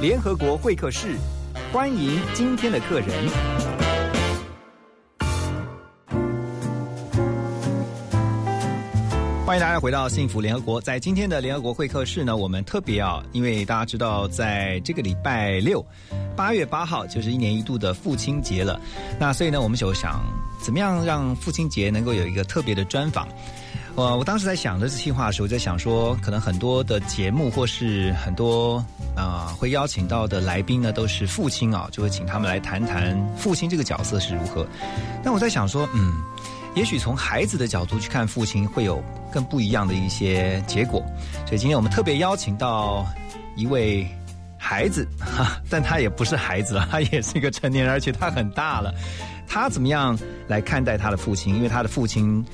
联合国会客室，欢迎今天的客人。欢迎大家回到幸福联合国。在今天的联合国会客室呢，我们特别啊，因为大家知道，在这个礼拜六，八月八号就是一年一度的父亲节了。那所以呢，我们就想怎么样让父亲节能够有一个特别的专访。我我当时在想这次计划的时候，我在想说，可能很多的节目或是很多啊、会邀请到的来宾呢，都是父亲啊，就会请他们来谈谈父亲这个角色是如何。但我在想说，嗯。也许从孩子的角度去看父亲，会有更不一样的一些结果。所以今天我们特别邀请到一位孩子，哈，但他也不是孩子了，他也是一个成年人，而且他很大了。他怎么样来看待他的父亲？因为他的父亲，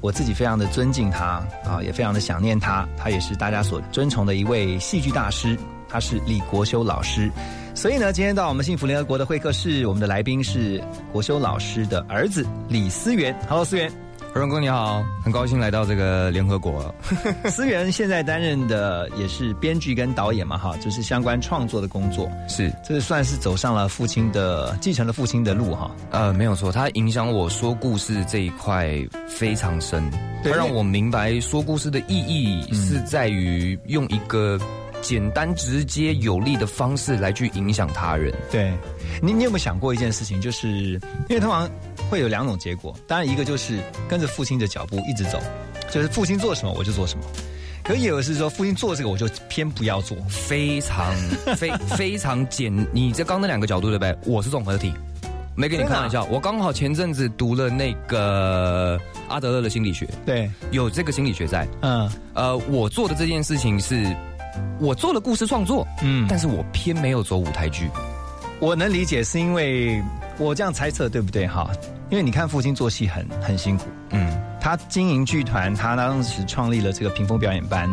我自己非常的尊敬他啊，也非常的想念他。他也是大家所尊崇的一位戏剧大师，他是李国修老师。所以呢，今天到我们幸福联合国的会客室，我们的来宾是国修老师的儿子李思源。Hello，思源。何荣哥你好，很高兴来到这个联合国。思源现在担任的也是编剧跟导演嘛，哈，就是相关创作的工作。是，这算是走上了父亲的继承了父亲的路哈。呃，没有错，他影响我说故事这一块非常深，他让我明白说故事的意义是在于用一个简单、直接、有力的方式来去影响他人。对，你你有没有想过一件事情？就是因为通常会有两种结果，当然一个就是跟着父亲的脚步一直走，就是父亲做什么我就做什么。可也有是说，父亲做这个我就偏不要做。非常非非常简，你这刚那两个角度对不对？我是综合体，没跟你开玩笑。我刚好前阵子读了那个阿德勒的心理学，对，有这个心理学在。嗯呃，我做的这件事情是，我做了故事创作，嗯，但是我偏没有走舞台剧。我能理解，是因为我这样猜测对不对哈？因为你看父亲做戏很很辛苦，嗯，他经营剧团，他当时创立了这个屏风表演班，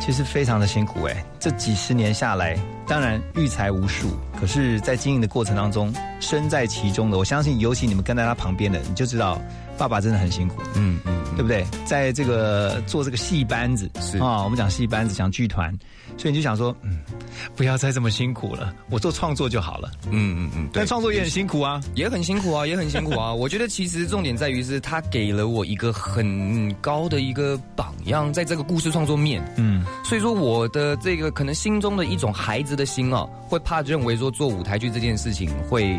其实非常的辛苦哎。这几十年下来，当然育才无数，可是，在经营的过程当中，身在其中的，我相信，尤其你们跟在他旁边的，你就知道，爸爸真的很辛苦，嗯嗯，对不对？在这个做这个戏班子是啊、我们讲戏班子，讲剧团，所以你就想说，嗯，不要再这么辛苦了，我做创作就好了。嗯嗯嗯，但创作也很辛苦啊。也很辛苦啊，也很辛苦啊。我觉得其实重点在于是他给了我一个很高的一个榜样，在这个故事创作面。嗯，所以说我的这个可能心中的一种孩子的心啊，会怕认为说做舞台剧这件事情会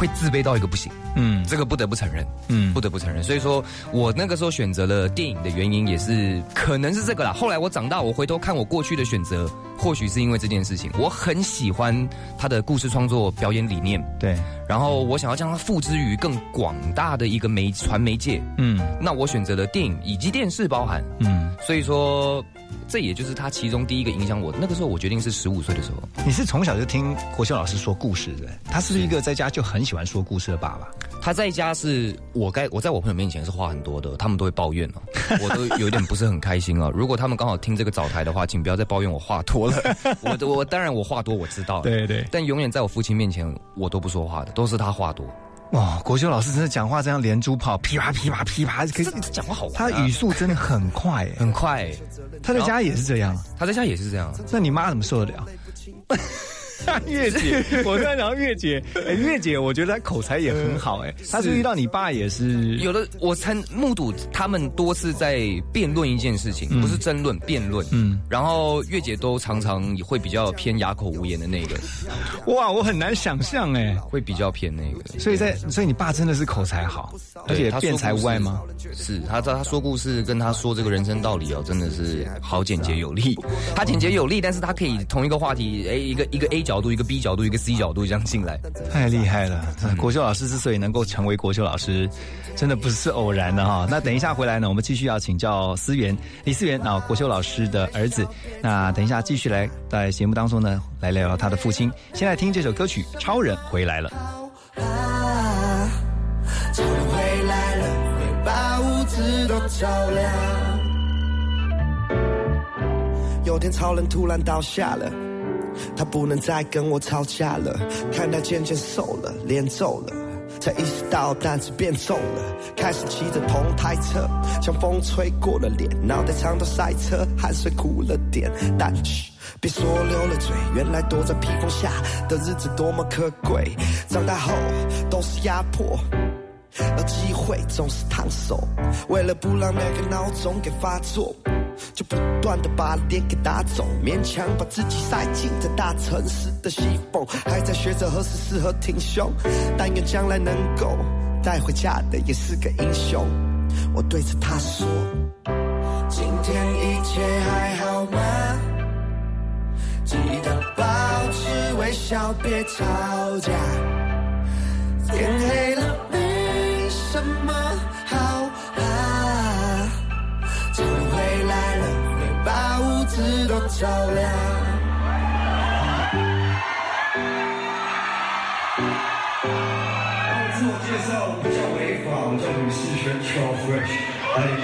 会自卑到一个不行。嗯这个不得不承认。嗯不得不承认，所以说我那个时候选择了电影的原因也是可能是这个啦。后来我长大，我回头看我过去的选择，或许是因为这件事情，我很喜欢他的故事创作表演理念，对，然后我想要将它付之于更广大的一个媒传媒界，嗯那我选择了电影以及电视包含，嗯，所以说这也就是他其中第一个影响我。那个时候我决定是十五岁的时候，你是从小就听国秀老师说故事的，他是不是一个在家就很喜欢说故事的爸爸？他在家是我该我在我朋友面前是话很多的，他们都会抱怨哦，我都有点不是很开心哦。如果他们刚好听这个早台的话，请不要再抱怨我话多了。我我当然我话多我知道，，对对，但永远在我父亲面前我都不说话的，都是他话多。哇，国修老师真的讲话这样连珠炮，噼啪噼啪噼啪，可以这讲话好他语速真的很快哎，很快，他在家也是这样，他在家也是这样。那你妈怎么受得了？月姐，我突然想到月姐，哎，月姐，我觉得她口才也很好，哎，她是遇到你爸也是有的我参目睹他们多次在辩论一件事情，不是争论，辩论。嗯嗯，然后月姐都常常会比较偏哑口无言的那个，哇，我很难想象哎，会比较偏那个。所以在，所以你爸真的是口才好，而且辩才无碍吗？是他他说故事跟他说这个人生道理哦，真的是好简洁有力。他简洁有力，但是他可以同一个话题，哎，一个一个 A 角角度，一个 B 角度，一个 C 角度这样进来。太厉害了！国秀老师之所以能够成为国秀老师，真的不是偶然的哈。那等一下回来呢，我们继续要请教思源李思源啊，国秀老师的儿子。那等一下继续来在节目当中呢，来聊聊他的父亲。先来听这首歌曲《超人回来了》。超人回来了，会把屋子都照亮。有天超人突然倒下了，他不能再跟我吵架了。看他渐渐瘦了，脸皱了，才意识到担子变重了。开始骑着同台车，像风吹过了脸，脑袋常常塞车，汗水苦了点。但嘘，别说流了嘴，原来躲在披风下的日子多么可贵。长大后都是压迫。而机会总是烫手，为了不让那个闹钟给发作，就不断的把脸给打肿，勉强把自己塞进这大城市的西缝，还在学着何时适合挺胸，但愿将来能够带回家的也是个英雄。我对着他说：今天一切还好吗？记得保持微笑，别吵架。天黑了没。什么子都照亮。自我介绍，我叫维法，我叫吕世轩，Chill Fresh，来一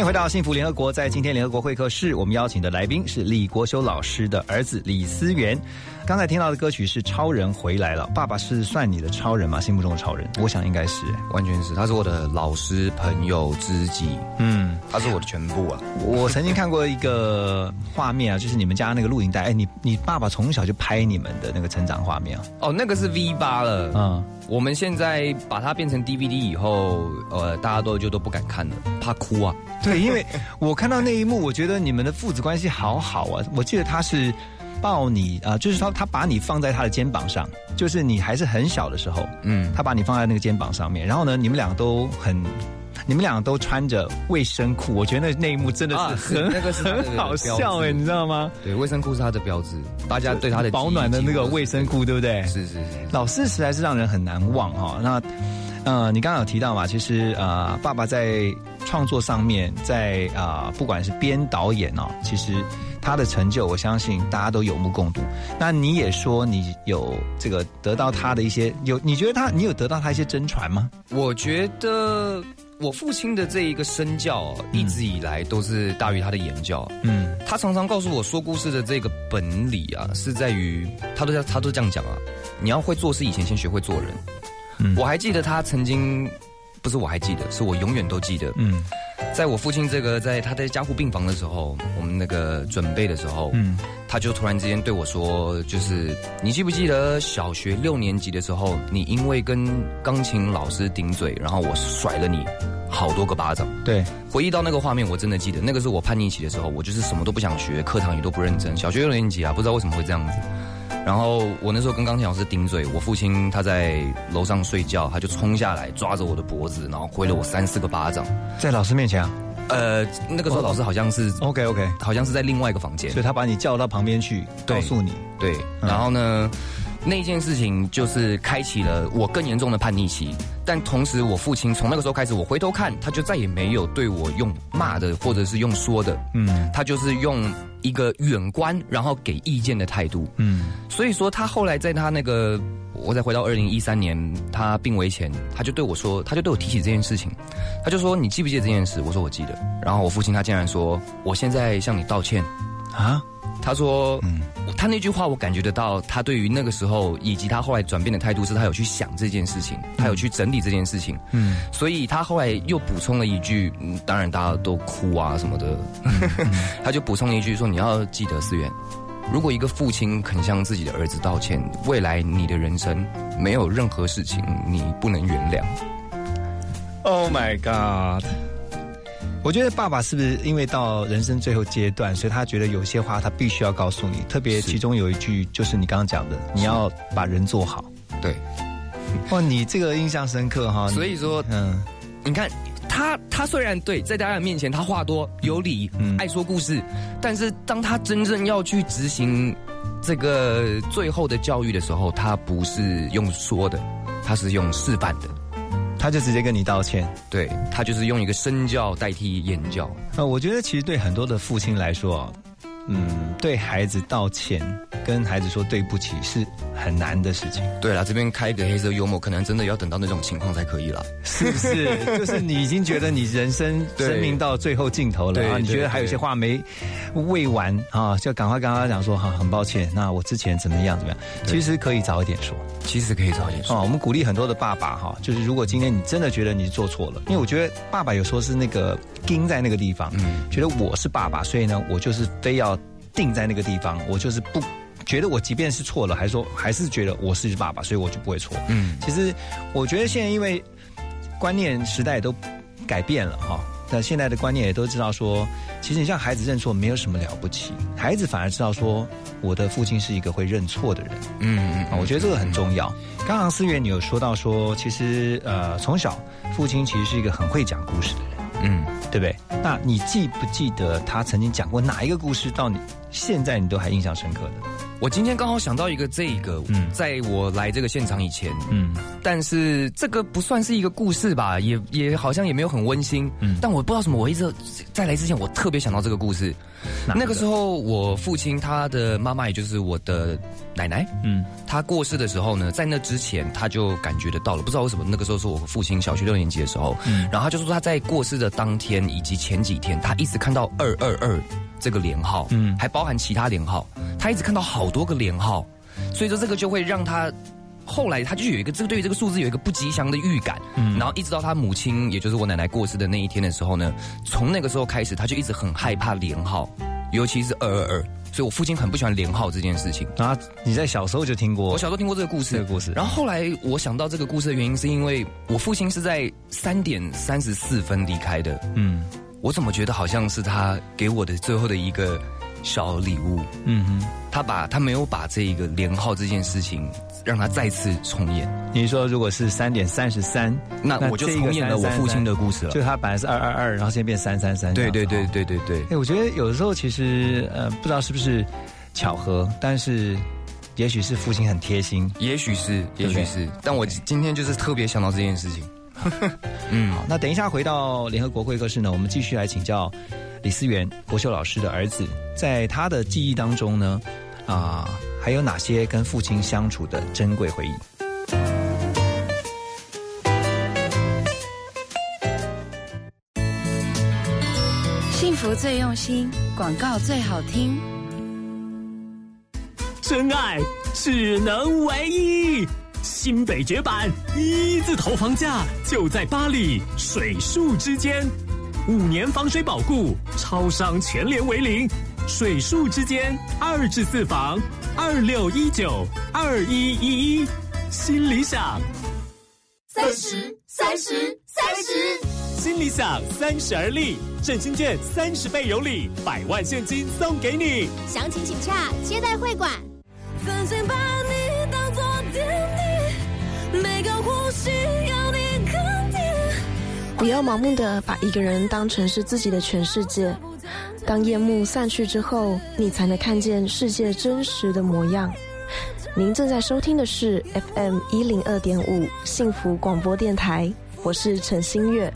迎回到幸福联合国。在今天联合国会客室，我们邀请的来宾是李国修老师的儿子李思源。刚才听到的歌曲是《超人回来了》，爸爸是算你的超人吗？心目中的超人？我想应该是，完全是，他是我的老师、朋友、知己，嗯。他是我的全部啊。我曾经看过一个画面啊，就是你们家那个录影带，哎，你你爸爸从小就拍你们的那个成长画面啊。哦，那个是 V 八了，嗯，我们现在把它变成 DVD 以后，呃，大家都就都不敢看了，怕哭啊。对，因为我看到那一幕，我觉得你们的父子关系好好啊。我记得他是抱你啊、呃就是他他把你放在他的肩膀上，就是你还是很小的时候，嗯，他把你放在那个肩膀上面，然后呢，你们两个都很。你们俩都穿着卫生裤，我觉得那那一幕真的啊是很、是那个是很好笑哎、你知道吗？对，卫生裤是他的标志，大家对他的保暖的那个卫生裤，对不对？是是是，老师实在是让人很难忘哈、那呃，你刚刚有提到嘛，其实呃，爸爸在创作上面，在啊、呃，不管是编导演哦，其实他的成就，我相信大家都有目共睹。那你也说你有这个得到他的一些有，你觉得他你有得到他一些真传吗？我觉得我父亲的这一个身教哦，一直以来都是大于他的言教。嗯他常常告诉我说故事的这个本理啊，是在于他都在他都这样讲啊，你要会做事以前先学会做人。嗯我还记得他曾经，不是我还记得，是我永远都记得，嗯在我父亲这个在他在加护病房的时候，我们那个准备的时候，嗯他就突然之间对我说，就是你记不记得小学六年级的时候，你因为跟钢琴老师顶嘴，然后我甩了你好多个巴掌。对，回忆到那个画面，我真的记得，那个是我叛逆期的时候，我就是什么都不想学，课堂也都不认真。小学六年级啊，不知道为什么会这样子。然后我那时候跟钢琴老师顶嘴，我父亲他在楼上睡觉，他就冲下来抓着我的脖子，然后挥了我三四个巴掌。在老师面前啊？呃，那个时候老师好像是，OK OK，好像是在另外一个房间，所以他把你叫到旁边去，告诉你，对，然后呢，那件事情就是开启了我更严重的叛逆期。但同时，我父亲从那个时候开始，我回头看，他就再也没有对我用骂的，或者是用说的，嗯。他就是用一个远观，然后给意见的态度。嗯所以说，他后来在他那个，我再回到二零一三年他病危前，他就对我说，他就对我提起这件事情，他就说：“你记不记得这件事？”我说：“我记得。”然后我父亲他竟然说：“我现在向你道歉。”啊，他说，嗯。他那句话我感觉得到，他对于那个时候以及他后来转变的态度，是他有去想这件事情，他有去整理这件事情，嗯，所以他后来又补充了一句，嗯当然大家都哭啊什么的，他就补充了一句说：“你要记得思源，如果一个父亲肯向自己的儿子道歉，未来你的人生没有任何事情你不能原谅。Oh my god！我觉得爸爸是不是因为到人生最后阶段，所以他觉得有些话他必须要告诉你，特别其中有一句就是你刚刚讲的，你要把人做好。”对，哇，你这个印象深刻哈。所以说嗯，你看他，他虽然对在大家的面前他话多有理，嗯爱说故事，但是当他真正要去执行这个最后的教育的时候，他不是用说的，他是用示范的。他就直接跟你道歉。对他就是用一个身教代替言教。那，我觉得其实对很多的父亲来说啊，嗯，对孩子道歉，跟孩子说对不起是很难的事情，对了，这边开一个黑色幽默，可能真的要等到那种情况才可以了。是不是？就是你已经觉得你人生 生命到最后尽头了啊，你觉得还有些话没未完啊，就赶快跟他讲说哈，很抱歉，那我之前怎么样怎么样，其实可以早一点说。其实可以早一点说。啊，我们鼓励很多的爸爸哈，就是如果今天你真的觉得你做错了，因为我觉得爸爸有时候是那个盯在那个地方，嗯觉得我是爸爸，所以呢，我就是非要定在那个地方，我就是不觉得我即便是错了，还说还是觉得我是爸爸，所以我就不会错。嗯，其实我觉得现在因为观念时代都改变了哈。那现在的观念也都知道说，其实你像孩子认错没有什么了不起，孩子反而知道说，我的父亲是一个会认错的人。嗯嗯啊，我觉得这个很重要。刚刚思源你有说到说，其实呃，从小父亲其实是一个很会讲故事的人，嗯，对不对？那你记不记得他曾经讲过哪一个故事，到你现在你都还印象深刻的？我今天刚好想到一个这个，嗯。在我来这个现场以前，嗯。但是这个不算是一个故事吧，也也好像也没有很温馨。嗯。但我不知道什么，我一直在来之前，我特别想到这个故事。哪那个时候，我父亲他的妈妈，也就是我的奶奶，嗯。他过世的时候呢，在那之前他就感觉得到了，不知道为什么那个时候是我父亲小学六年级的时候，嗯。然后他就说他在过世的当天以及前几天，他一直看到二二二这个连号，嗯还包含其他连号，他一直看到好多个连号，所以说这个就会让他。后来他就有一个这个对于这个数字有一个不吉祥的预感，嗯然后一直到他母亲，也就是我奶奶过世的那一天的时候呢，从那个时候开始，他就一直很害怕连号，尤其是二二二，所以我父亲很不喜欢连号这件事情。啊你在小时候就听过我小时候听过这个故事，这个故事然后后来我想到这个故事的原因，是因为我父亲是在三点三十四分离开的。嗯我怎么觉得好像是他给我的最后的一个小礼物？嗯哼，他把他没有把这一个连号这件事情让他再次重演，你说如果是三点三十三，那我就重演了我父亲的故事了。就他本来是二二二，然后现在变三三三，对对对对对对哎，我觉得有的时候其实呃，不知道是不是巧合，但是也许是父亲很贴心。也许是，也许是，但我今天就是特别想到这件事情。嗯，好，那等一下回到联合国会客室呢，我们继续来请教李思源国秀老师的儿子，在他的记忆当中呢，啊、还有哪些跟父亲相处的珍贵回忆？幸福最用心，广告最好听。真爱只能唯一。新北绝版一字头房价就在巴黎水树之间，五年防水保固，超商全联为零。水树之间二至四房，二六一九二一一一，新理想。三十，三十，三十。新理想三十而立，振兴券三十倍有礼，百万现金送给你。详情请洽接待会馆。曾经把你当作天地，每个呼吸有你肯定。不要盲目的把一个人当成是自己的全世界。当夜幕散去之后，你才能看见世界真实的模样。您正在收听的是 FM 一零二点五幸福广播电台，我是陈新月。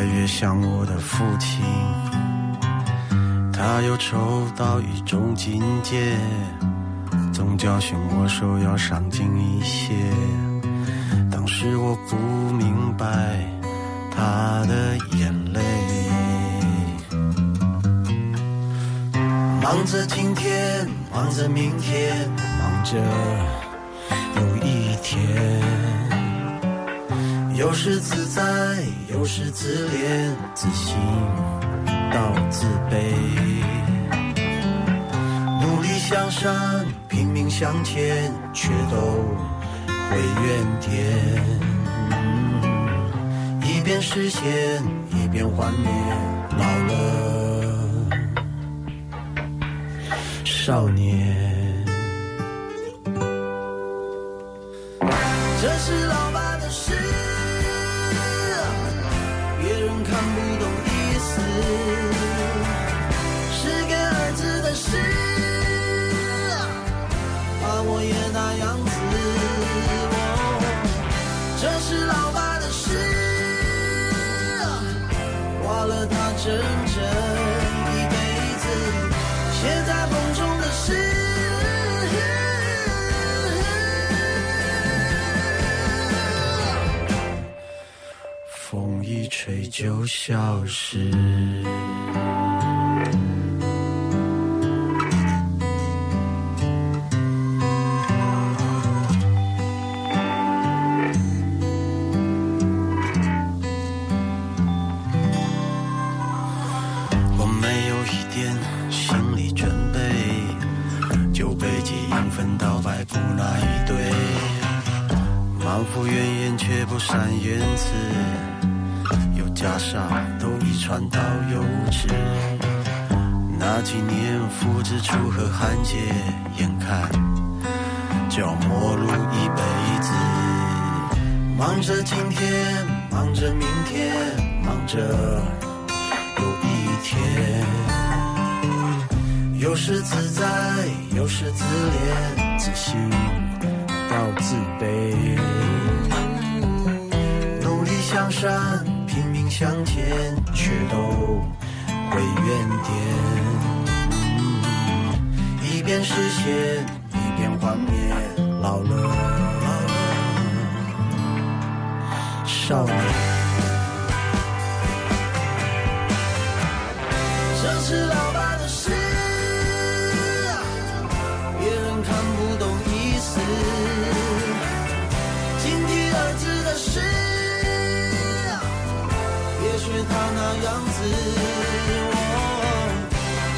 来越像我的父亲。他又抽到一种境界，总教训我说要上进一些。当时我不明白他的眼泪。忙着今天，忙着明天，忙着有一天。有时自在，有时自恋，自信到自卑。努力向上，拼命向前，却都回原点。一边实现，一边幻灭，老了，少年。那样子。哦，这是老爸的事，花了他整整一辈子，写在风中的诗。风一吹就消失。言辞，又加上都遗传到幼稚。那几年父子出河汉界，眼看就要陌路一辈子，忙着今天，忙着明天，忙着。有一天，有时自在，有时自怜，自信到自卑。向善，拼命向前，却都回原点。一边实现，一边幻灭，老了，少年。这是老爸的事，别人看不懂意思。警惕儿子的事，样子。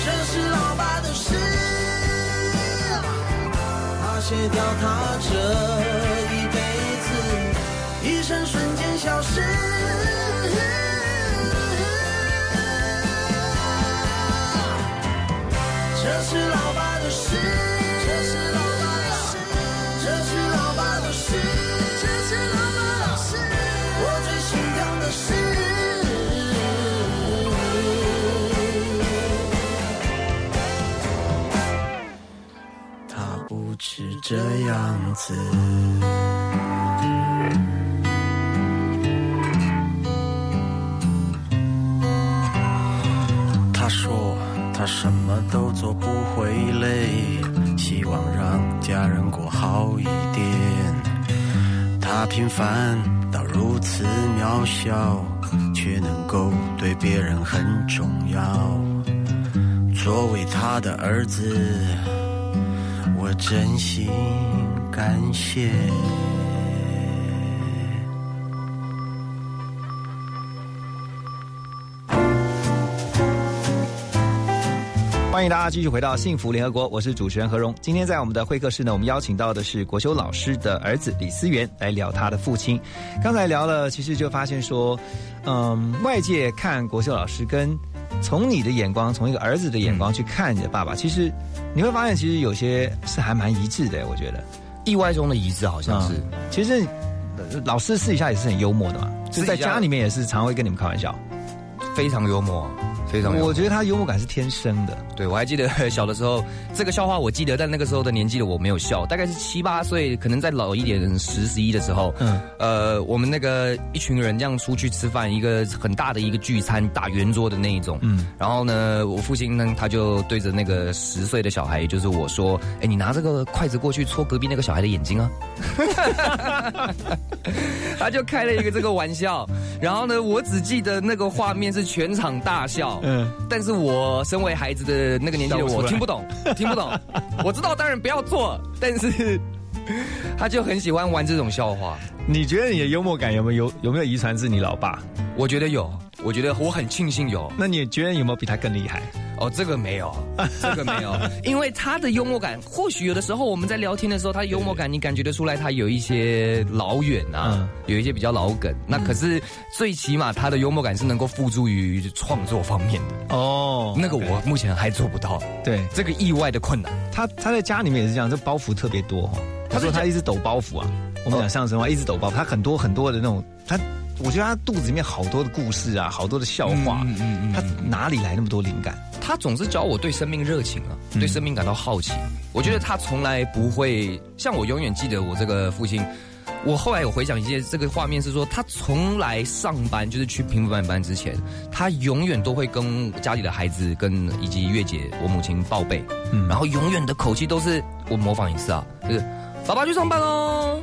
这是老爸的事，他写掉他这这样子。他说他什么都做不会累，希望让家人过好一点。他平凡到如此渺小，却能够对别人很重要。作为他的儿子，真心感谢。欢迎大家继续回到幸福联合国，我是主持人何荣。今天在我们的会客室呢，我们邀请到的是国修老师的儿子李思源来聊他的父亲。刚才聊了，其实就发现说，嗯，外界看国修老师跟从你的眼光，从一个儿子的眼光去看你的爸爸，其实你会发现，其实有些是还蛮一致的。我觉得意外中的一致，好像是。嗯、其实呃老师私底下也是很幽默的嘛，就在家里面也是常会跟你们开玩笑，非常幽默。非常有。我觉得他幽默感是天生的。对，我还记得 小的时候，这个笑话我记得，但那个时候的年纪的我没有笑，大概是七八岁，可能再老一点，十十一的时候，嗯，呃，我们那个一群人这样出去吃饭，一个很大的一个聚餐，大圆桌的那一种，嗯，然后呢，我父亲呢，他就对着那个十岁的小孩，就是我说，哎，你拿这个筷子过去戳隔壁那个小孩的眼睛啊，他就开了一个这个玩笑，然后呢，我只记得那个画面是全场大笑，嗯，但是我身为孩子的那个年纪的我听不懂，听不懂，我知道当然不要做，但是 他就很喜欢玩这种笑话。你觉得你的幽默感有没有有有没有遗传自你老爸？我觉得有，我觉得我很庆幸有。那你觉得有没有比他更厉害？哦，这个没有，这个没有，因为他的幽默感，或许有的时候我们在聊天的时候，他的幽默感你感觉得出来，他有一些老远啊，有一些比较老梗。那可是最起码他的幽默感是能够付诸于创作方面的哦。那个我目前还做不到，对这个意外的困难。他他在家里面也是这样，这包袱特别多哈。他说他一直抖包袱啊。我们讲相声话，一直抖包袱，他很多很多的那种，他我觉得他肚子里面好多的故事啊，好多的笑话，嗯嗯嗯，他哪里来那么多灵感？他总是教我对生命热情啊，对生命感到好奇。我觉得他从来不会像我永远记得我这个父亲。我后来有回想一些这个画面，是说他从来上班就是去平凡班之前，他永远都会跟家里的孩子跟以及月姐我母亲报备，嗯，然后永远的口气都是我模仿一次啊，就是爸爸去上班喽。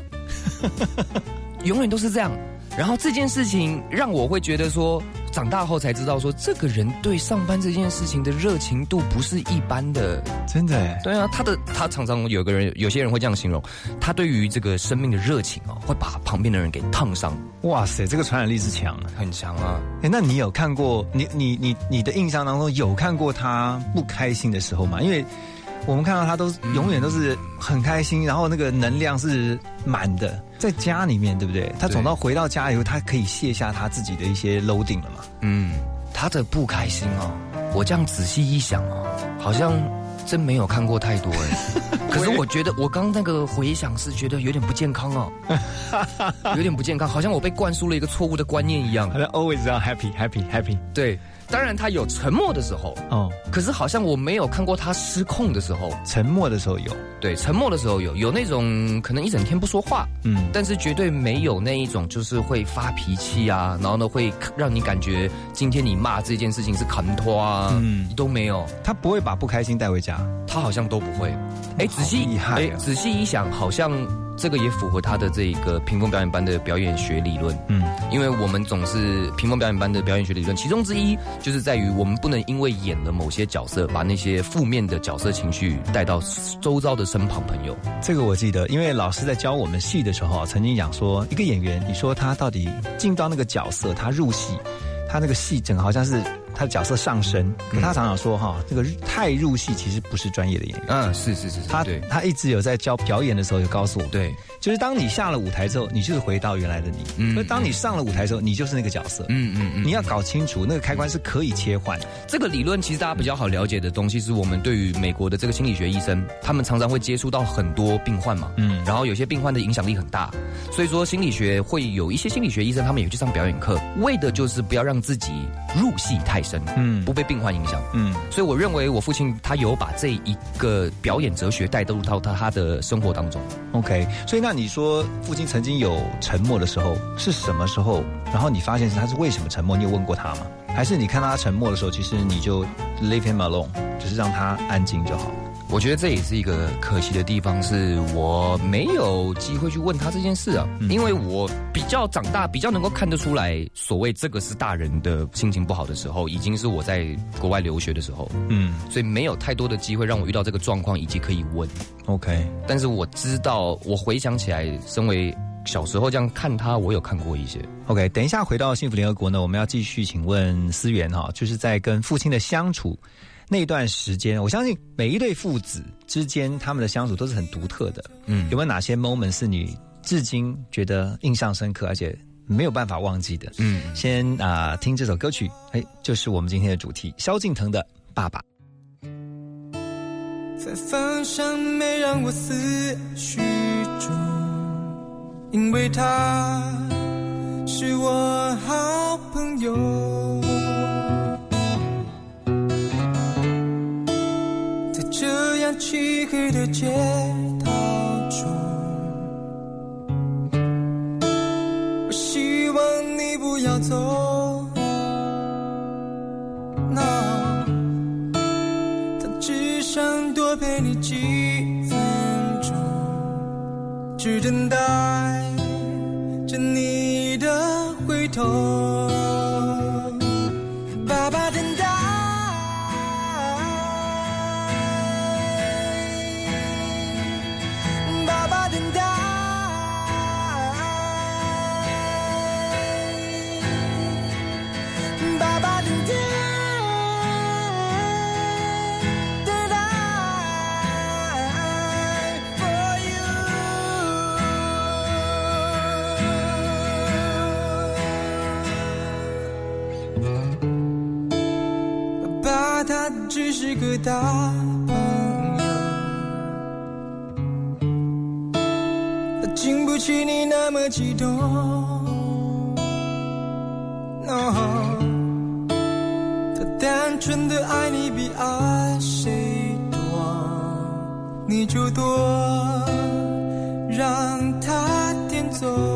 永远都是这样，然后这件事情让我会觉得说，长大后才知道说，这个人对上班这件事情的热情度不是一般的，真的。对啊，他的他常常有个人，有些人会这样形容，他对于这个生命的热情哦，会把旁边的人给烫伤。哇塞，这个传染力是强，很强啊。哎，那你有看过你你你你的印象当中有看过他不开心的时候吗？因为。我们看到他都永远都是很开心，然后那个能量是满的，在家里面对不对？他总到回到家以后，他可以卸下他自己的一些 loading 了嘛？嗯，他的不开心哦，我这样仔细一想哦，好像真没有看过太多哎。可是我觉得我刚那个回想是觉得有点不健康哦，有点不健康，好像我被灌输了一个错误的观念一样。好像 always 要 happy happy happy，对。当然，他有沉默的时候，哦，可是好像我没有看过他失控的时候。沉默的时候有，对，沉默的时候有，有那种可能一整天不说话，嗯，但是绝对没有那一种就是会发脾气啊，然后呢会让你感觉今天你骂这件事情是砍拖啊，嗯，都没有。他不会把不开心带回家，他好像都不会。哎，仔细，哎，仔细一想，好像。这个也符合他的这个屏风表演班的表演学理论，嗯，因为我们总是屏风表演班的表演学理论，其中之一就是在于我们不能因为演了某些角色，把那些负面的角色情绪带到周遭的身旁朋友。这个我记得，因为老师在教我们戏的时候，曾经讲说，一个演员，你说他到底进到那个角色，他入戏，他那个戏整个好像是。他的角色上升，可他常常说哈，这个太入戏其实不是专业的演员。嗯，是是是，他他一直有在教表演的时候，有告诉我，对，就是当你下了舞台之后，你就是回到原来的你。嗯，而当你上了舞台之后，你就是那个角色。嗯嗯嗯，你要搞清楚那个开关是可以切换。这个理论其实大家比较好了解的东西，是我们对于美国的这个心理学医生，他们常常会接触到很多病患嘛。嗯，然后有些病患的影响力很大，所以说心理学会有一些心理学医生，他们也去上表演课，为的就是不要让自己入戏太深。嗯，不被。病患影响，嗯，所以我认为我父亲他有把这一个表演哲学带入到他他的生活当中。OK，所以那你说父亲曾经有沉默的时候是什么时候？然后你发现是他是为什么沉默？你有问过他吗？还是你看到他沉默的时候，其实你就 leave him alone，就是让他安静就好？我觉得这也是一个可惜的地方，是我没有机会去问他这件事啊，因为我比较长大，比较能够看得出来，所谓这个是大人的心情不好的时候，已经是我在国外留学的时候，嗯，所以没有太多的机会让我遇到这个状况，以及可以问。OK，但是我知道，我回想起来，身为小时候这样看他，我有看过一些。OK，等一下回到幸福联合国呢，我们要继续请问思源哈，就是在跟父亲的相处。那段时间，我相信每一对父子之间他们的相处都是很独特的。嗯，有没有哪些 moment 是你至今觉得印象深刻，而且没有办法忘记的？嗯，先啊，听这首歌曲，哎，就是我们今天的主题——萧敬腾的《爸爸》。在方向没让我思绪中，因为他是我好朋友。这样漆黑的街道中，我希望你不要走。那，他只想多陪你几分钟，只等待着你的回头。大朋友。他经不起你那么激动。No，他单纯的爱你比爱谁多，你就多让他点走。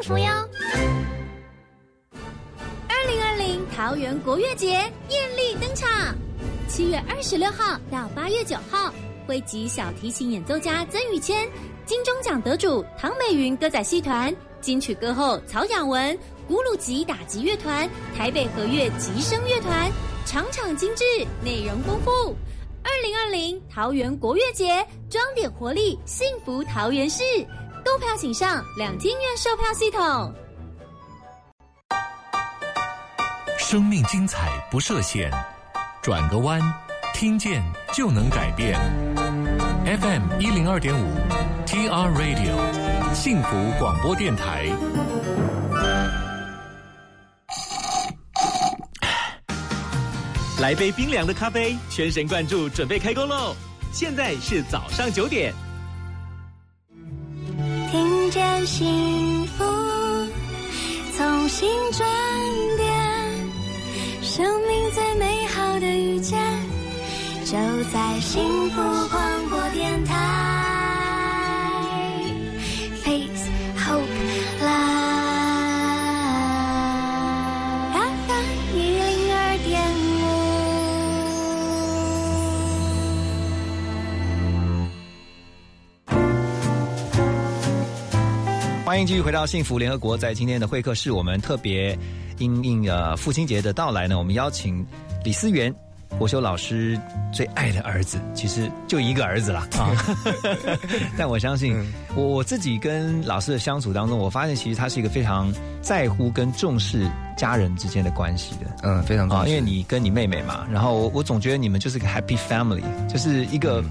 幸福哟。二零二零桃园国乐节艳丽登场，七月二十六号到八月九号，汇集小提琴演奏家曾宇谦、金钟奖得主唐美云歌仔戏团、金曲歌后曹雅文、古鲁吉打击乐团、台北和乐吉声乐团，场场精致，内容丰富。二零二零桃园国乐节，装点活力，幸福桃园市。购票请上两厅院售票系统。生命精彩不设限，转个弯，听见就能改变。FM 一零二点五，TR Radio，幸福广播电台。来杯冰凉的咖啡，全神贯注，准备开工喽！现在是早上九点。听见幸福，从新转变，生命最美好的遇见，就在幸福广欢迎继续回到幸福联合国。在今天的会客室，我们特别因应呃父亲节的到来呢，我们邀请李思源国修老师最爱的儿子，其实就一个儿子啦啊。但我相信，我我自己跟老师的相处当中，我发现其实他是一个非常在乎跟重视家人之间的关系的。嗯，非常重啊，因为你跟你妹妹嘛，然后我我总觉得你们就是个 happy family，就是一个，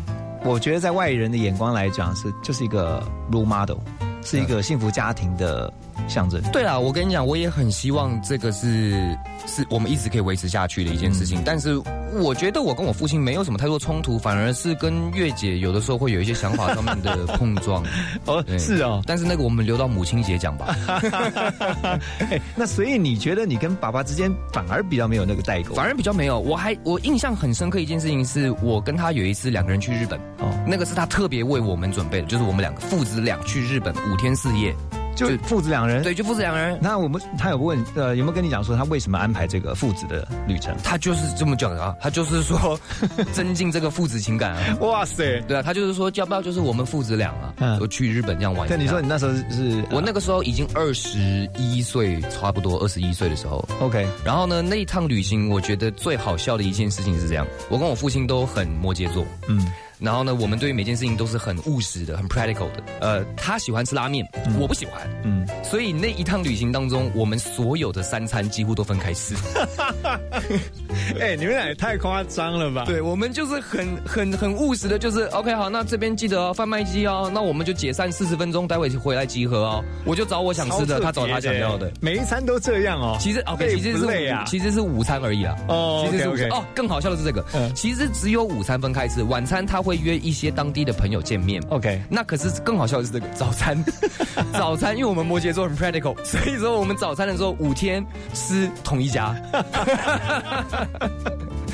我觉得在外人的眼光来讲是就是一个 role model，是一个幸福家庭的象征。对啦，我跟你讲，我也很希望这个是是我们一直可以维持下去的一件事情。但是我觉得我跟我父亲没有什么太多冲突，反而是跟月姐有的时候会有一些想法上面的碰撞。哦，是哦。但是那个我们留到母亲节讲吧。哎，那所以你觉得你跟爸爸之间反而比较没有那个代沟？反而比较没有。我还我印象很深刻一件事情是，我跟他有一次两个人去日本，哦，那个是他特别为我们准备的，就是我们两个父子俩去日本五天四夜。就父子两人，对，就父子两人。那我们他有问，呃，有没有跟你讲说他为什么安排这个父子的旅程？他就是这么讲的啊，他就是说 增进这个父子情感啊。哇塞，对啊，他就是说要不要就是我们父子俩啊，嗯，去日本这样玩。但你说你那时候是，我那个时候已经二十一岁，差不多二十一岁的时候。OK，然后呢，那一趟旅行，我觉得最好笑的一件事情是这样，我跟我父亲都很摩羯座，嗯。然后呢，我们对于每件事情都是很务实的，很 practical 的。呃，他喜欢吃拉面，我不喜欢。嗯，所以那一趟旅行当中，我们所有的三餐几乎都分开吃。哎，你们俩也太夸张了吧？对，我们就是很很很务实的，就是 OK 好，那这边记得哦，贩卖机哦，那我们就解散四十分钟，待会回来集合哦。我就找我想吃的，他找他想要的，每一餐都这样哦。其实 OK，其实是累啊，其实是午餐而已啦。哦，其实是午餐。哦，更好笑的是这个，其实只有午餐分开吃，晚餐他会约一些当地的朋友见面。OK，那可是更好笑的是这个早餐，早餐，因为我们摩羯座很 practical，所以说我们早餐的时候五天吃同一家。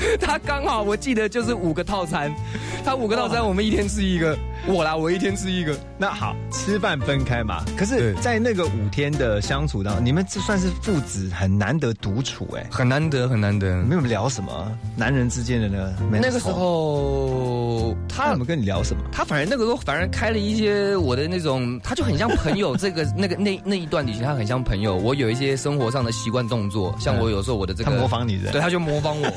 他刚好我记得就是五个套餐，他五个套餐我们一天吃一个，我啦我一天吃一个。那好，吃饭分开嘛。可是，在那个五天的相处当中，你们这算是父子很难得独处哎，很难得很难得。没有聊什么男人之间的呢？那个时候他怎么跟你聊什么？他反正那个时候反而开了一些我的那种，他就很像朋友。这个 那个那那一段旅行，他很像朋友。我有一些生活上的习惯动作，像我有时候我的这个他模仿你的，对，他就模仿我。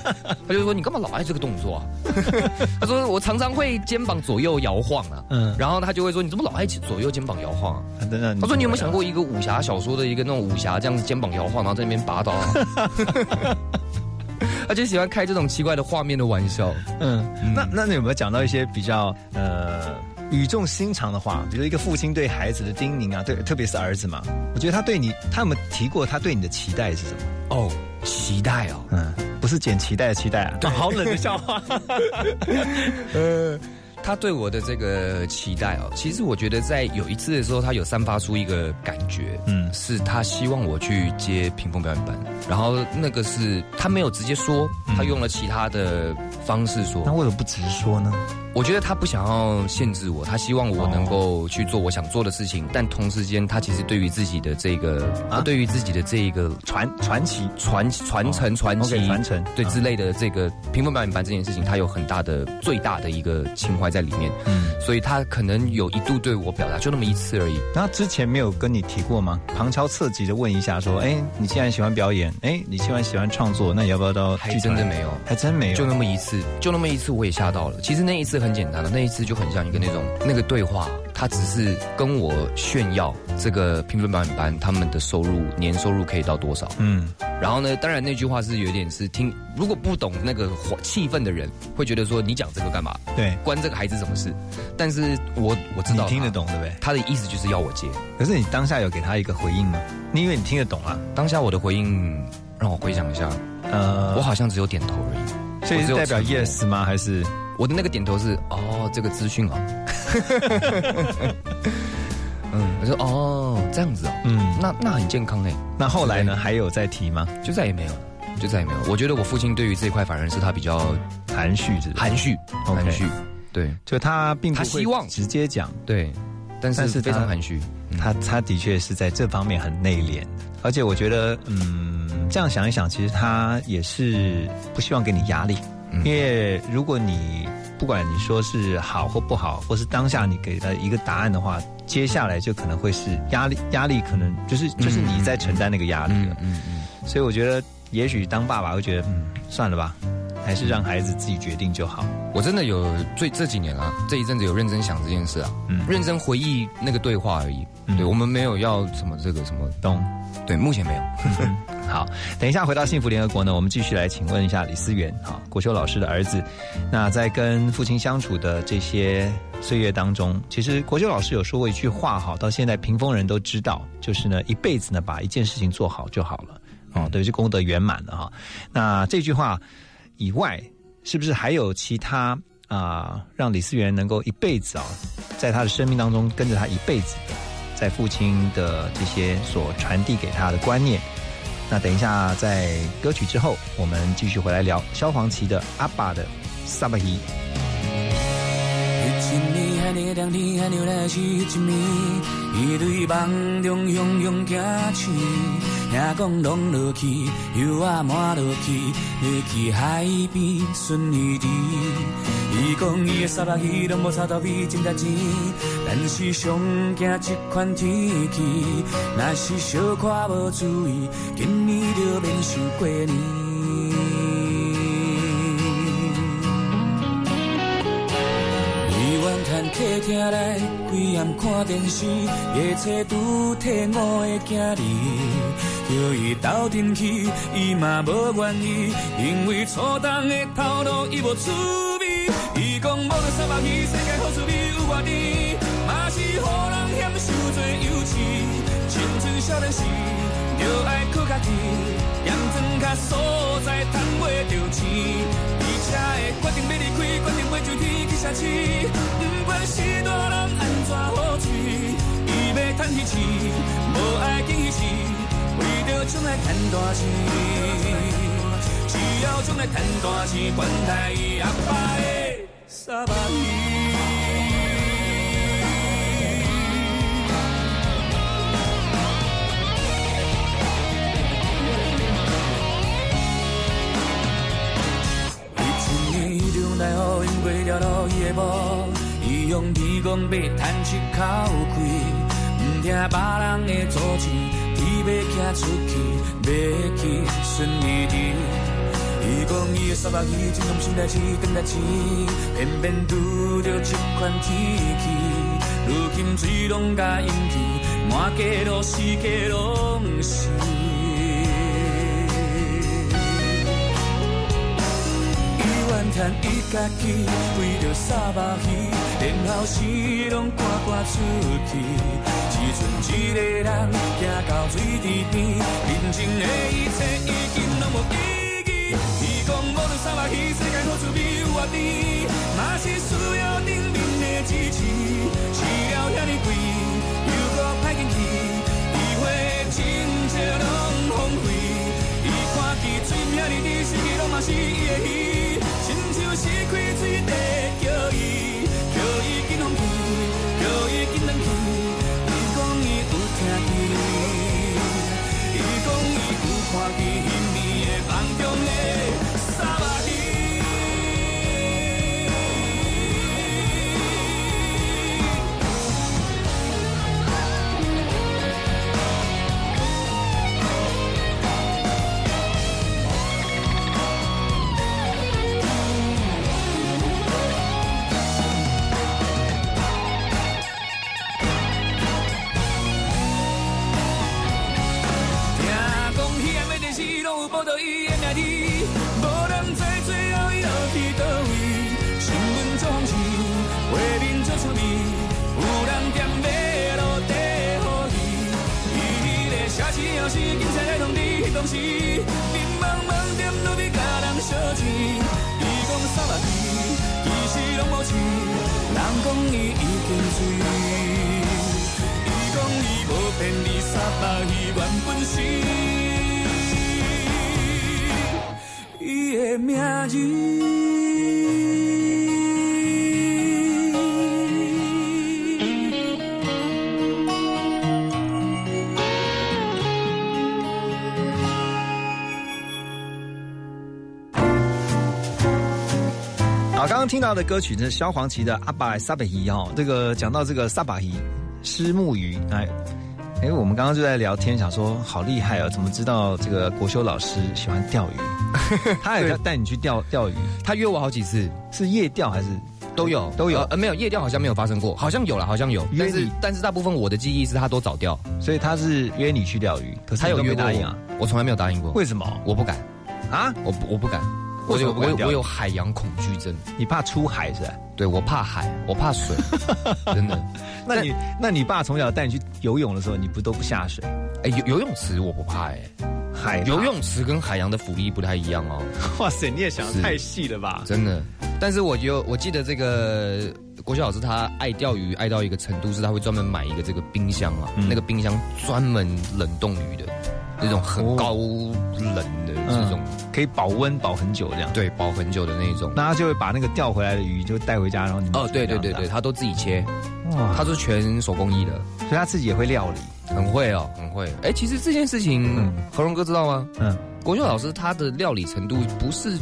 他就说你干嘛老爱这个动作啊？他说我常常会肩膀左右摇晃啊，嗯，然后他就会说你怎么老爱左右肩膀摇晃啊？他说你有没有想过一个武侠小说的一个那种武侠这样子肩膀摇晃，然后在那边拔刀啊？他就喜欢开这种奇怪的画面的玩笑。嗯，那那你有没有讲到一些比较呃语重心长的话？比如一个父亲对孩子的叮咛啊，对，特别是儿子嘛，我觉得他对你，他有没有提过他对你的期待是什么？哦，期待哦，嗯，不是捡脐带的期待啊，对，好冷的笑话。呃。他对我的这个期待哦，其实我觉得在有一次的时候，他有散发出一个感觉，嗯，是他希望我去接屏风表演班，然后那个是他没有直接说，他用了其他的方式说。那为什么不直说呢？我觉得他不想要限制我，他希望我能够去做我想做的事情，但同时间他其实对于自己的这个，啊，对于自己的这一个传传奇、传传承、传奇、传承。对之类的这个屏风表演班这件事情，他有很大的、最大的一个情怀在里面，嗯，所以他可能有一度对我表达就那么一次而已。那之前没有跟你提过吗？旁敲侧击的问一下，说，哎，你既然喜欢表演，哎，你既然喜欢创作，那你要不要到？还真的没有，还真没有，就那么一次，就那么一次，我也吓到了。其实那一次很简单的，那一次。就很像一个那种那个对话，他只是跟我炫耀这个评分表演班他们的收入年收入可以到多少。嗯，然后呢，当然那句话是有点是听，如果不懂那个气氛的人会觉得说你讲这个干嘛？对，关这个孩子什么事？但是我我知道你听得懂对不对？他的意思就是要我接，可是你当下有给他一个回应吗？你以为你听得懂啊？当下我的回应让我回想一下，呃，我好像只有点头而已，所以是代表 yes 吗？还是？我的那个点头是哦，这个资讯哦，嗯，我说哦，这样子哦，嗯，那那很健康哎。那后来呢？还有再提吗？就再也没有了，就再也没有。我觉得我父亲对于这一块反而是他比较含蓄，含蓄，含蓄。对，就他并他希望直接讲，对，但是非常含蓄。他他的确是在这方面很内敛，而且我觉得，嗯，这样想一想，其实他也是不希望给你压力。因为如果你不管你说是好或不好，或是当下你给他一个答案的话，接下来就可能会是压力，压力可能就是就是你在承担那个压力了。嗯嗯。所以我觉得，也许当爸爸会觉得，嗯，算了吧，还是让孩子自己决定就好？我真的有最这几年啊，这一阵子有认真想这件事啊，嗯，认真回忆那个对话而已。对我们没有要什么这个什么东，对，目前没有。好，等一下回到幸福联合国呢，我们继续来请问一下李思源，哈，国修老师的儿子。那在跟父亲相处的这些岁月当中，其实国修老师有说过一句话，哈，到现在屏风人都知道，就是呢，一辈子呢把一件事情做好就好了，哦，等于是功德圆满了哈。那这句话以外，是不是还有其他啊，让李思源能够一辈子啊，在他的生命当中跟着他一辈子的，在父亲的这些所传递给他的观念？那等一下，在歌曲之后，我们继续回来聊萧煌奇的《阿爸的萨巴伊》。一千年海的两天，海流来是一暝，伊对梦中汹涌行去，听讲拢落去，油啊满落去，要去海边顺利的。伊讲伊的沙巴鱼拢无差到比真值钱，但是上惊这款天气，若是小可无注意，今年就免想过年。伊怨叹客厅内规暗看电视，夜车拄替我的囝儿，叫伊斗阵去，伊嘛无愿意，因为初冬的头路伊无趣味。伊讲无论三百鱼，世界好滋味有偌甜，嘛是予人嫌受做幼稚。青春少年时，就爱靠家己，严庄较所在赚袂着钱。而且会决定要离开，决定要上天去城市。不管是大人安怎好嘴，伊要赚伊钱，无爱见伊钱，为着将来赚大钱。只要将来赚大钱，管他伊阿爸的。沙巴鱼。年伊中来予因过了路伊的步，伊用天公要叹一口气，唔听别人的阻止，伊要行出去，要去顺利的。伊讲伊的沙巴鱼真用心代志，等待钱，偏偏拄着这款天气，如今水拢甲淹去，满街都是街拢是。怨叹伊家己为着沙巴鱼，连后事拢赶赶出去，只剩一个人行到水池边，人情的一切已经拢无意义。伊讲无论三百鱼，世界好滋味有偌甜，嘛是需要顶面的支持。饲了遐尼贵，听到的歌曲是萧煌奇的《阿爸萨巴鱼》哦，这个讲到这个萨巴鱼，虱目鱼，哎，哎，我们刚刚就在聊天，想说好厉害哦，怎么知道这个国修老师喜欢钓鱼？他也带你去钓钓鱼，他约我好几次，是夜钓还是都有都有？呃，没有夜钓好像没有发生过，好像有了，好像有，但是但是大部分我的记忆是他都早钓，所以他是约你去钓鱼，可是他有约答应啊？我从来没有答应过，为什么？我不敢啊，我我不敢。我有我有我有海洋恐惧症，你怕出海是吧？对，我怕海，我怕水，真的。那你那你爸从小带你去游泳的时候，你不都不下水？哎，游游泳池我不怕哎，海游泳池跟海洋的浮力不太一样哦。哇塞，你也想的太细了吧？真的。但是我有我记得这个国学老师他爱钓鱼爱到一个程度，是他会专门买一个这个冰箱啊，那个冰箱专门冷冻鱼的。那种很高冷的这种，可以保温保很久这样。对，保很久的那种。那他就会把那个钓回来的鱼就带回家，然后你哦，对对对对，他都自己切。哇，他是全手工艺的，所以他自己也会料理，很会哦，很会。哎，其实这件事情，何荣哥知道吗？嗯，国秀老师他的料理程度不是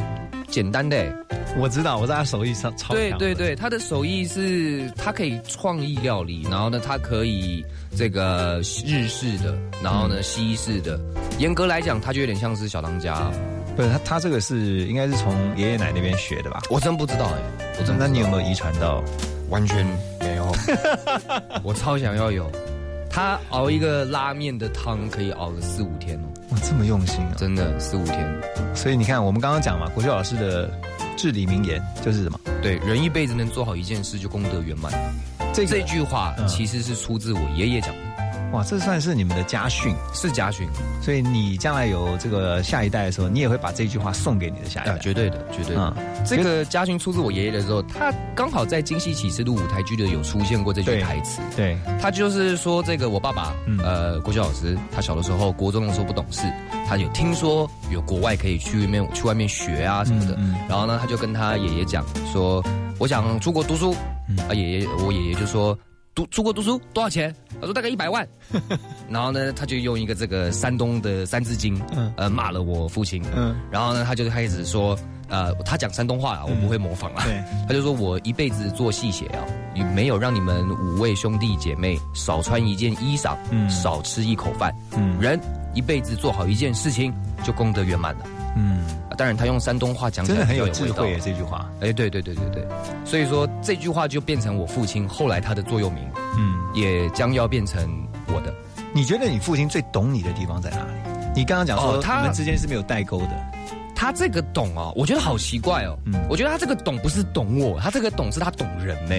简单的。我知道，我在他手艺上超对对对，他的手艺是他可以创意料理，然后呢，他可以这个日式的，然后呢西式的。严格来讲，他就有点像是小当家。不是他，他这个是应该是从爷爷奶那边学的吧？我真不知道哎，我真那你有没有遗传到？完全没有。我超想要有。他熬一个拉面的汤可以熬个四五天哦。哇，这么用心啊！真的四五天。所以你看，我们刚刚讲嘛，国秀老师的。至理名言就是什么？对，人一辈子能做好一件事，就功德圆满。这这句话其实是出自我爷爷讲的。哇，这算是你们的家训，是家训。所以你将来有这个下一代的时候，你也会把这句话送给你的下一代。绝对的，绝对的。这个家训出自我爷爷的时候，他刚好在《京戏启示录》舞台剧的有出现过这句台词。对，他就是说这个我爸爸，呃，国学老师，他小的时候国中的时候不懂事。他有听说有国外可以去外面去外面学啊什么的，然后呢，他就跟他爷爷讲说：“我想出国读书。”啊，爷爷，我爷爷就说：“读出国读书多少钱？”他说：“大概一百万。”然后呢，他就用一个这个山东的三字经，呃，骂了我父亲。嗯，然后呢，他就开始说：“呃，他讲山东话啊，我不会模仿啊。”他就说我一辈子做戏血啊，也没有让你们五位兄弟姐妹少穿一件衣裳，少吃一口饭。嗯，人。一辈子做好一件事情，就功德圆满了。嗯，当然他用山东话讲起来很有智慧。这句话，哎，对对对对对，所以说这句话就变成我父亲后来他的座右铭。嗯，也将要变成我的。你觉得你父亲最懂你的地方在哪里？你刚刚讲说他们之间是没有代沟的。他这个懂哦，我觉得好奇怪哦。嗯，我觉得他这个懂不是懂我，他这个懂是他懂人呢。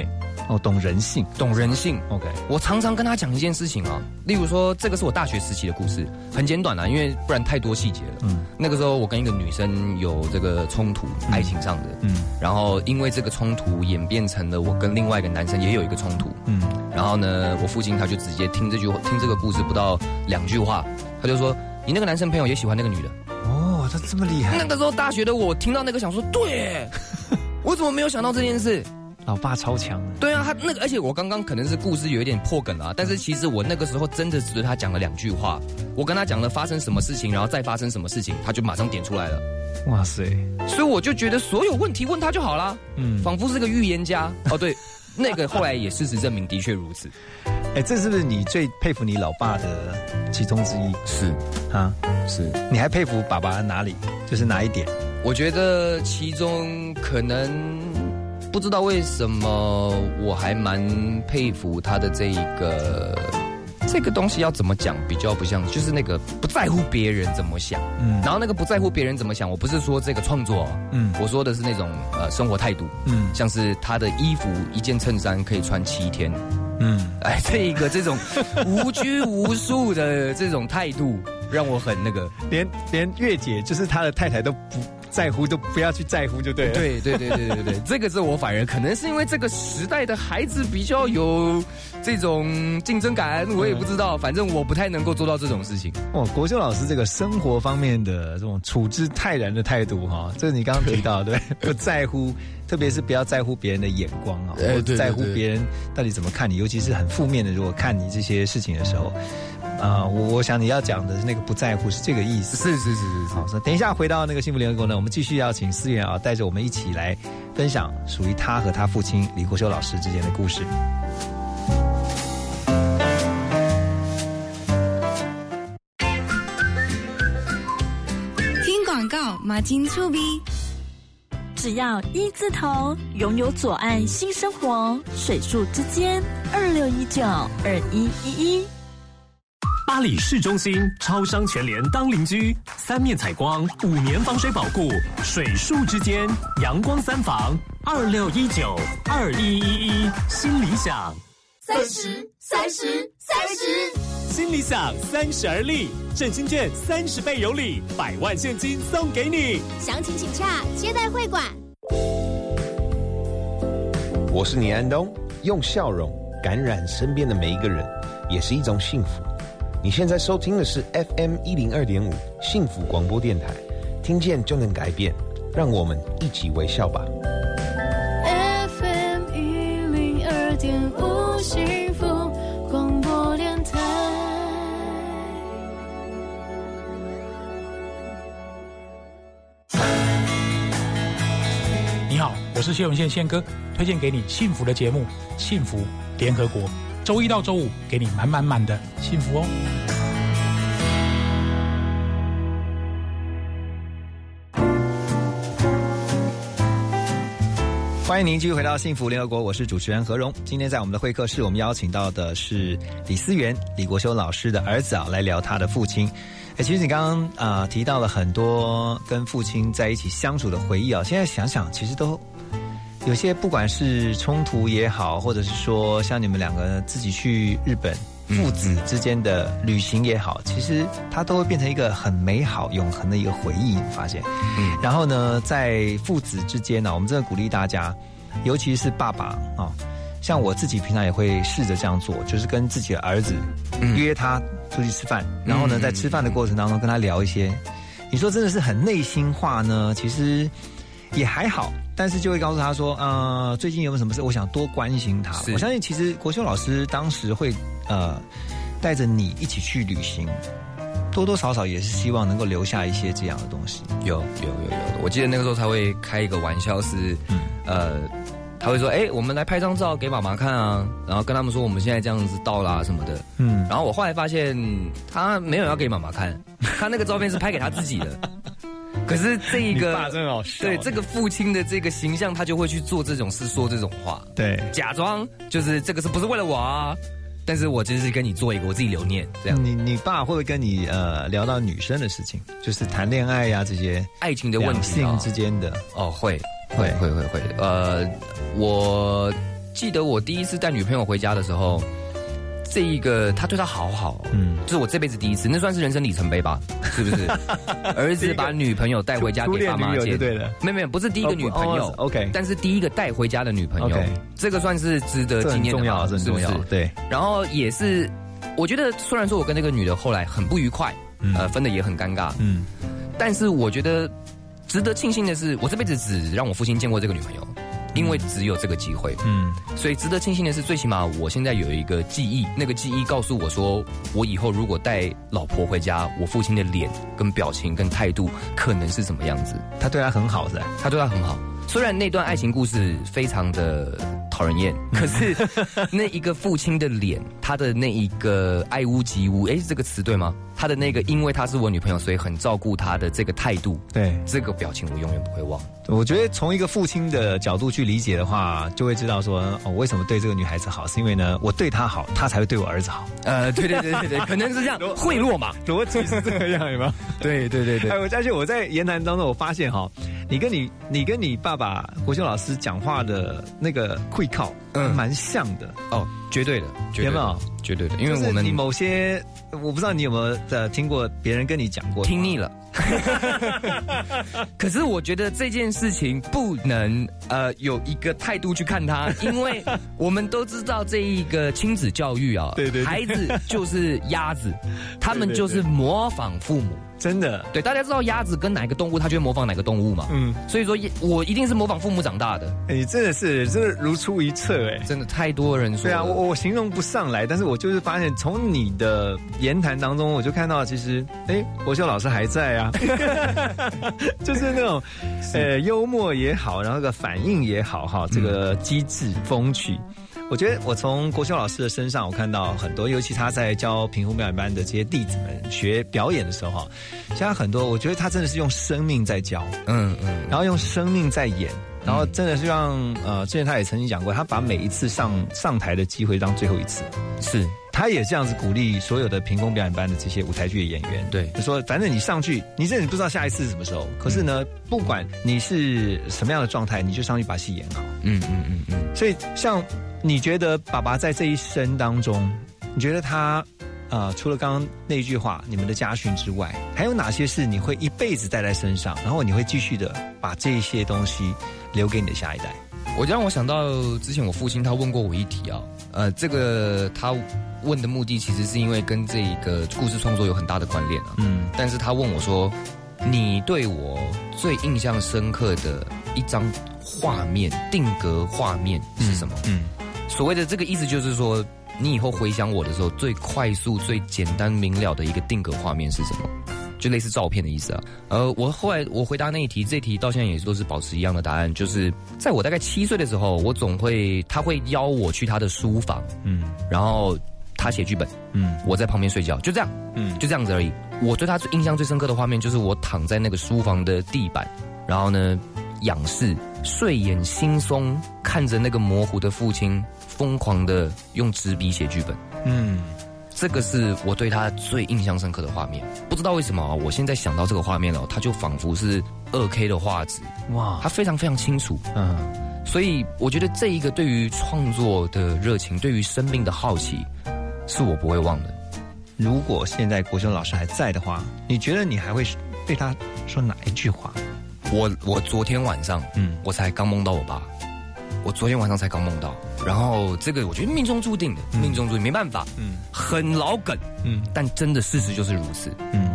哦，懂人性，懂人性。OK，我常常跟他讲一件事情啊，例如说，这个是我大学时期的故事，很简短啊，因为不然太多细节了。嗯，那个时候我跟一个女生有这个冲突，爱情上的。嗯，然后因为这个冲突演变成了我跟另外一个男生也有一个冲突。嗯，然后呢，我父亲他就直接听这句听这个故事不到两句话，他就说：“你那个男生朋友也喜欢那个女的。”哦，他这么厉害。那个时候大学的我听到那个想说，对，我怎么没有想到这件事？老爸超强，对啊，他那个，而且我刚刚可能是故事有一点破梗啊，但是其实我那个时候真的只对他讲了两句话，我跟他讲了发生什么事情，然后再发生什么事情，他就马上点出来了。哇塞！所以我就觉得所有问题 问他就好了，嗯，仿佛是个预言家。哦，对，那个后来也事实证明的确如此。哎，这是不是你最佩服你老爸的其中之一？是啊，是。你还佩服爸爸哪里？就是哪一点？我觉得其中可能。不知道为什么，我还蛮佩服他的这一个这个东西要怎么讲比较不像，就是那个不在乎别人怎么想，嗯，然后那个不在乎别人怎么想，我不是说这个创作，嗯，我说的是那种呃生活态度，嗯，像是他的衣服一件衬衫可以穿七天，嗯，哎，这一个这种无拘无束的这种态度，让我很那个，连连月姐就是他的太太都不。在乎都不要去在乎就对了。对对对对对对，这个是我反而可能是因为这个时代的孩子比较有这种竞争感，我也不知道，反正我不太能够做到这种事情。哦，国秀老师这个生活方面的这种处之泰然的态度哈，这是你刚刚提到 对，不在乎，特别是不要在乎别人的眼光啊，不在乎别人到底怎么看你，尤其是很负面的，如果看你这些事情的时候。啊、我我想你要讲的那个不在乎是这个意思。是是是是。好，等一下回到那个幸福联合国呢，我们继续邀请思源啊，带着我们一起来分享属于他和他父亲李国修老师之间的故事。听广告，马金粗逼。只要一字头，拥有左岸新生活，水树之间，二六一九二一一一。巴黎市中心超商全联当邻居，三面采光，五年防水保固，水树之间阳光三房二六一九二一一一，新理想。三十，三十，三十，新理想三十而立，振兴券三十倍有礼，百万现金送给你。详情请洽接待会馆。我是倪安东，用笑容感染身边的每一个人，也是一种幸福。你现在收听的是 FM 一零二点五幸福广播电台，听见就能改变，让我们一起微笑吧。FM 一零二点五幸福广播电台。你好，我是谢文宪宪哥，推荐给你幸福的节目《幸福联合国》，周一到周五给你满满满的幸福哦。欢迎您继续回到幸福联合国，我是主持人何荣。今天在我们的会客室，我们邀请到的是李思源、李国修老师的儿子啊，来聊他的父亲。哎，其实你刚刚啊、提到了很多跟父亲在一起相处的回忆啊，现在想想，其实都有些不管是冲突也好，或者是说像你们两个自己去日本父子之间的旅行也好，其实它都会变成一个很美好、永恒的一个回忆。你发现？嗯，然后呢，在父子之间呢，我们真的鼓励大家，尤其是爸爸啊、像我自己平常也会试着这样做，就是跟自己的儿子约他出去吃饭，然后呢，在吃饭的过程当中跟他聊一些，你说真的是很内心话呢，其实也还好。但是就会告诉他说，呃，最近有没有什么事？我想多关心他。我相信，其实国修老师当时会呃带着你一起去旅行，多多少少也是希望能够留下一些这样的东西。有有有有，我记得那个时候他会开一个玩笑是，呃，他会说，哎、我们来拍张照给妈妈看啊，然后跟他们说我们现在这样子到啦、什么的，嗯，然后我后来发现他没有要给妈妈看，他那个照片是拍给他自己的。可是这一个爸真好笑对这个父亲的这个形象，他就会去做这种事，说这种话，对，假装就是这个是不是为了我啊？但是我只是跟你做一个我自己留念，这样。你你爸会不会跟你呃聊到女生的事情，就是谈恋爱呀、这些爱情的问题、性之间的？哦，会会会会会。呃，我记得我第一次带女朋友回家的时候，这一个他对他好好，嗯，这是我这辈子第一次，那算是人生里程碑吧？是不是？儿子把女朋友带回家给爸妈初恋女友见，对了没有没有，不是第一个女朋友、，OK 但是第一个带回家的女朋友这个算是值得纪念的重要很重要是不是对。然后也是，我觉得虽然说我跟那个女的后来很不愉快，呃，分的也很尴尬，嗯，但是我觉得值得庆幸的是，我这辈子只让我父亲见过这个女朋友，因为只有这个机会，嗯，所以值得庆幸的是，最起码我现在有一个记忆，那个记忆告诉我说，我以后如果带老婆回家，我父亲的脸、跟表情、跟态度可能是什么样子。他对他很好，是吧？他对他很好。虽然那段爱情故事非常的讨人厌，可是 那一个父亲的脸，他的那一个爱屋及乌，哎，这个词对吗？他的那个，因为她是我女朋友，所以很照顾她的这个态度，对这个表情，我永远不会忘。我觉得从一个父亲的角度去理解的话，就会知道说，哦，为什么对这个女孩子好，是因为呢，我对她好，她才会对我儿子好。呃，对对对对对，可能是这样，贿赂嘛，逻辑是这个样，有没有？对对对对。哎，我而且我在言谈当中，我发现哈、你跟你你跟你爸爸国修老师讲话的那个会靠，嗯，蛮像的哦，绝对的，绝对的有没有？绝对的，因为我们你某些，我不知道你有没有呃听过别人跟你讲过，听腻了。可是我觉得这件事情不能呃有一个态度去看它，因为我们都知道这一个亲子教育啊，对对对孩子就是鸭子，他们就是模仿父母。真的，对，大家知道鸭子跟哪个动物，它就会模仿哪个动物嘛。嗯，所以说我一定是模仿父母长大的。哎，真的是，真的如出一辙哎，真的太多人说。对啊，我我形容不上来，但是我就是发现从你的言谈当中，我就看到其实，哎，国秀老师还在啊，就是那种呃幽默也好，然后个反应也好哈，这个机智风趣。我觉得我从国修老师的身上，我看到很多，尤其他在教屏风表演班的这些弟子们学表演的时候，哈，现在很多，我觉得他真的是用生命在教，嗯嗯，然后用生命在演，然后真的是让呃，之前他也曾经讲过，他把每一次上上台的机会当最后一次，是，他也这样子鼓励所有的屏风表演班的这些舞台剧的演员，对，就说反正你上去，你这你不知道下一次是什么时候，可是呢，不管你是什么样的状态，你就上去把戏演好，嗯嗯嗯嗯，所以像。你觉得爸爸在这一生当中，你觉得他，呃，除了刚刚那句话，你们的家训之外，还有哪些是你会一辈子带在身上，然后你会继续的把这些东西留给你的下一代？我让我想到之前我父亲他问过我一题啊，呃，这个他问的目的其实是因为跟这个故事创作有很大的关联啊，嗯，但是他问我说，你对我最印象深刻的一张画面定格画面是什么？嗯。所谓的这个意思就是说，你以后回想我的时候，最快速、最简单明了的一个定格画面是什么？就类似照片的意思啊。呃，我后来我回答那一题，这题到现在也都是保持一样的答案，就是在我大概七岁的时候，我总会他会邀我去他的书房，嗯，然后他写剧本，嗯，我在旁边睡觉，就这样，嗯，就这样子而已。我对他印象最深刻的画面，就是我躺在那个书房的地板，然后呢，仰视，睡眼惺忪看着那个模糊的父亲。疯狂的用纸笔写剧本，嗯，这个是我对他最印象深刻的画面。不知道为什么啊，我现在想到这个画面了，他就仿佛是二 K 的画质，哇，他非常非常清楚，嗯，所以我觉得这一个对于创作的热情，对于生命的好奇，是我不会忘的。如果现在国修老师还在的话，你觉得你还会对他说哪一句话？我我昨天晚上，嗯，我才刚梦到我爸。我昨天晚上才刚梦到，然后这个我觉得命中注定的，命中注定没办法，嗯，很老梗，嗯，但真的事实就是如此，嗯，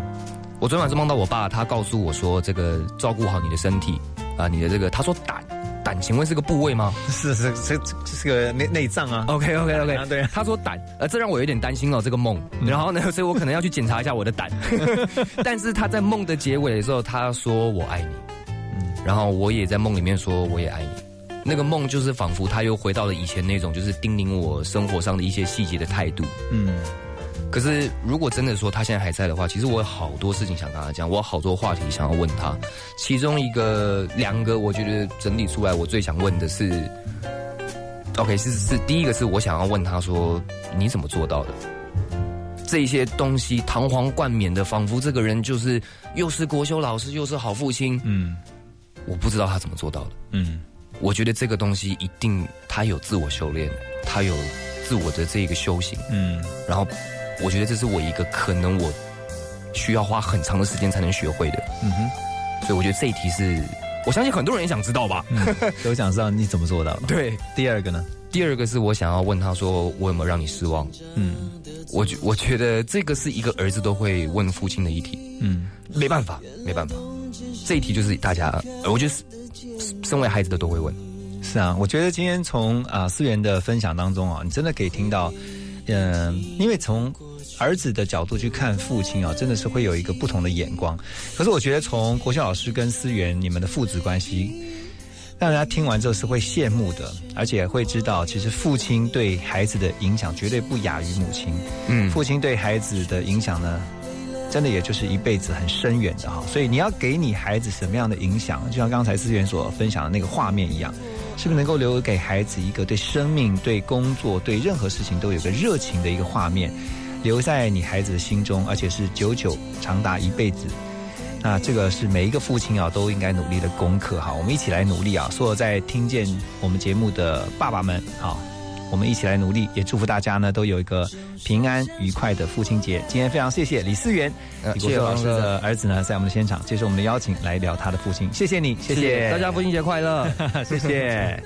我昨天晚上梦到我爸，他告诉我说，这个照顾好你的身体啊，你的这个，他说胆胆，请问是个部位吗？是是是是个内内脏啊，OK OK OK，对，他说胆，呃，这让我有点担心哦，这个梦，然后呢，所以我可能要去检查一下我的胆，但是他在梦的结尾的时候，他说我爱你，嗯，然后我也在梦里面说我也爱你。那个梦就是仿佛他又回到了以前那种，就是叮咛我生活上的一些细节的态度。嗯，可是如果真的说他现在还在的话，其实我有好多事情想跟他讲，我有好多话题想要问他。其中一个、两个，我觉得整理出来，我最想问的是，OK，是是第一个是我想要问他说，你怎么做到的？这些东西堂皇冠冕的，仿佛这个人就是又是国修老师，又是好父亲。嗯，我不知道他怎么做到的。嗯。我觉得这个东西一定他有自我修炼，他有自我的这个修行，嗯，然后我觉得这是我一个可能我需要花很长的时间才能学会的，嗯哼，所以我觉得这一题是我相信很多人也想知道吧，都想知道你怎么做到。的。对，第二个呢？第二个是我想要问他说我有没有让你失望？嗯，我觉我觉得这个是一个儿子都会问父亲的一题，嗯，没办法，没办法，这一题就是大家，我觉得是。身为孩子的都会问，是啊，我觉得今天从啊思源的分享当中啊，你真的可以听到，嗯，因为从儿子的角度去看父亲啊，真的是会有一个不同的眼光。可是我觉得从国孝老师跟思源你们的父子关系，让人家听完之后是会羡慕的，而且会知道其实父亲对孩子的影响绝对不亚于母亲。嗯，父亲对孩子的影响呢？真的也就是一辈子很深远的哈，所以你要给你孩子什么样的影响，就像刚才思源所分享的那个画面一样，是不是能够留给孩子一个对生命、对工作、对任何事情都有个热情的一个画面，留在你孩子的心中，而且是久久长达一辈子。那这个是每一个父亲啊都应该努力的功课哈，我们一起来努力啊！所有在听见我们节目的爸爸们啊。我们一起来努力，也祝福大家呢都有一个平安愉快的父亲节。今天非常谢谢李思源，李国硕老师的儿子呢，在我们的现场接受我们的邀请来聊他的父亲。谢谢你，谢谢大家，父亲节快乐，谢谢。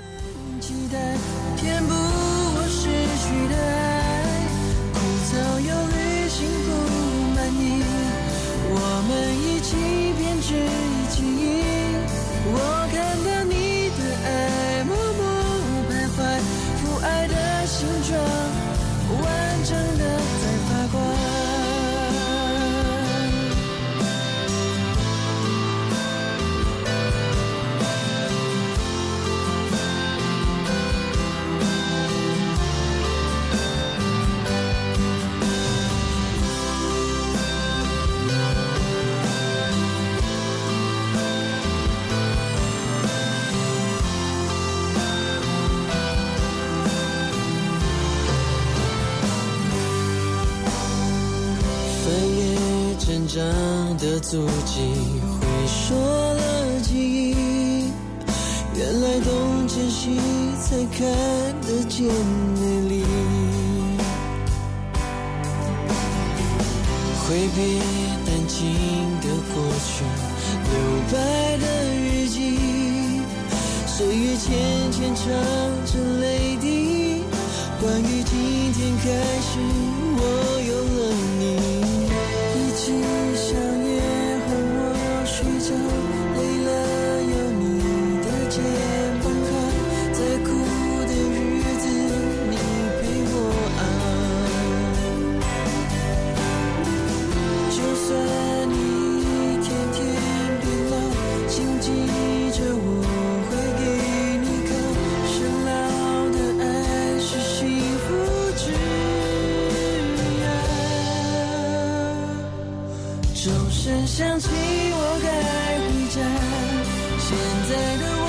钟声响起我该回家。现在的我